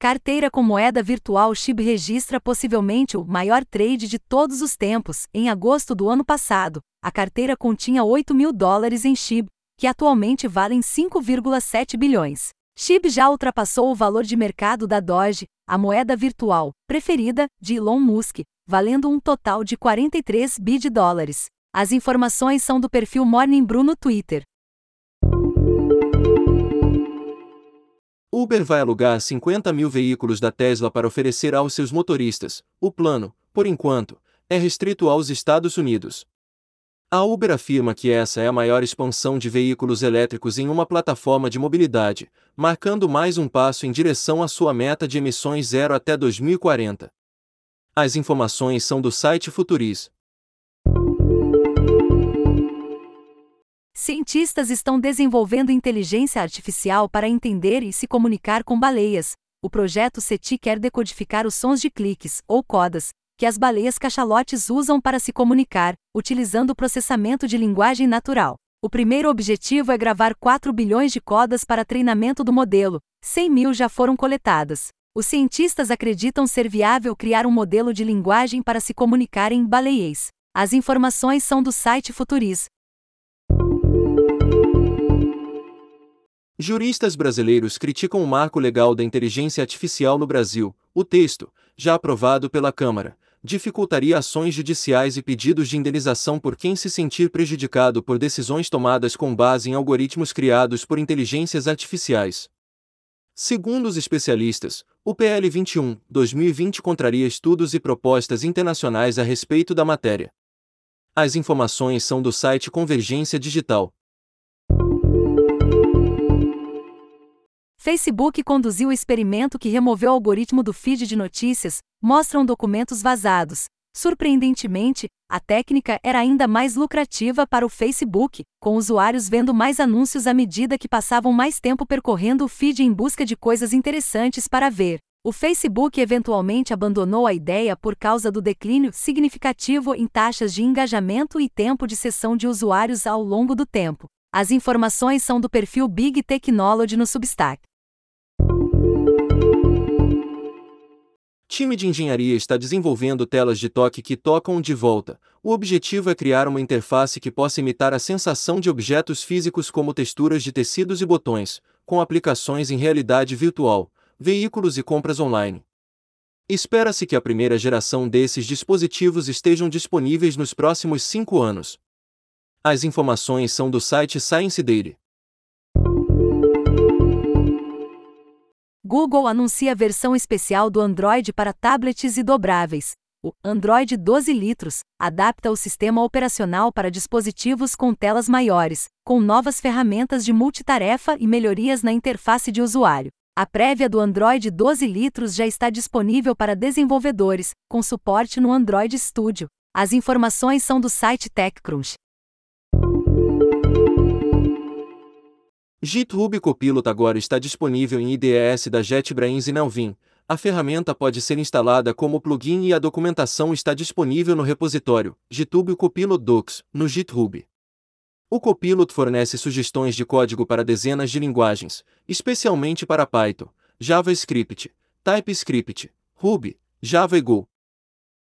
Carteira com moeda virtual SHIB registra possivelmente o maior trade de todos os tempos. Em agosto do ano passado, a carteira continha 8 mil dólares em SHIB, que atualmente valem 5,7 bilhões. SHIB já ultrapassou o valor de mercado da Doge, a moeda virtual preferida de Elon Musk, valendo um total de 43 bi de dólares. As informações são do perfil Morning Brew no Twitter. Uber vai alugar 50 mil veículos da Tesla para oferecer aos seus motoristas. O plano, por enquanto, é restrito aos Estados Unidos. A Uber afirma que essa é a maior expansão de veículos elétricos em uma plataforma de mobilidade, marcando mais um passo em direção à sua meta de emissões zero até 2040. As informações são do site Futuris. Cientistas estão desenvolvendo inteligência artificial para entender e se comunicar com baleias. O projeto SETI quer decodificar os sons de cliques, ou codas, que as baleias cachalotes usam para se comunicar, utilizando o processamento de linguagem natural. O primeiro objetivo é gravar 4 bilhões de codas para treinamento do modelo, 100 mil já foram coletadas. Os cientistas acreditam ser viável criar um modelo de linguagem para se comunicar em baleiês. As informações são do site Futuris. Juristas brasileiros criticam o marco legal da inteligência artificial no Brasil. O texto, já aprovado pela Câmara, dificultaria ações judiciais e pedidos de indenização por quem se sentir prejudicado por decisões tomadas com base em algoritmos criados por inteligências artificiais. Segundo os especialistas, o PL 21/2020 contraria estudos e propostas internacionais a respeito da matéria. As informações são do site Convergência Digital. Facebook conduziu o experimento que removeu o algoritmo do feed de notícias, mostram documentos vazados. Surpreendentemente, a técnica era ainda mais lucrativa para o Facebook, com usuários vendo mais anúncios à medida que passavam mais tempo percorrendo o feed em busca de coisas interessantes para ver. O Facebook eventualmente abandonou a ideia por causa do declínio significativo em taxas de engajamento e tempo de sessão de usuários ao longo do tempo. As informações são do perfil Big Technology no Substack. Time de engenharia está desenvolvendo telas de toque que tocam de volta. O objetivo é criar uma interface que possa imitar a sensação de objetos físicos como texturas de tecidos e botões, com aplicações em realidade virtual, veículos e compras online. Espera-se que a primeira geração desses dispositivos estejam disponíveis nos próximos cinco anos. As informações são do site Science Daily. Google anuncia a versão especial do Android para tablets e dobráveis. O Android 12 litros adapta o sistema operacional para dispositivos com telas maiores, com novas ferramentas de multitarefa e melhorias na interface de usuário. A prévia do Android 12 litros já está disponível para desenvolvedores, com suporte no Android Studio. As informações são do site TechCrunch. GitHub Copilot agora está disponível em IDES da JetBrains e Melvin. A ferramenta pode ser instalada como plugin e a documentação está disponível no repositório GitHub Copilot Docs, no GitHub. O Copilot fornece sugestões de código para dezenas de linguagens, especialmente para Python, JavaScript, TypeScript, Ruby, Java e Go.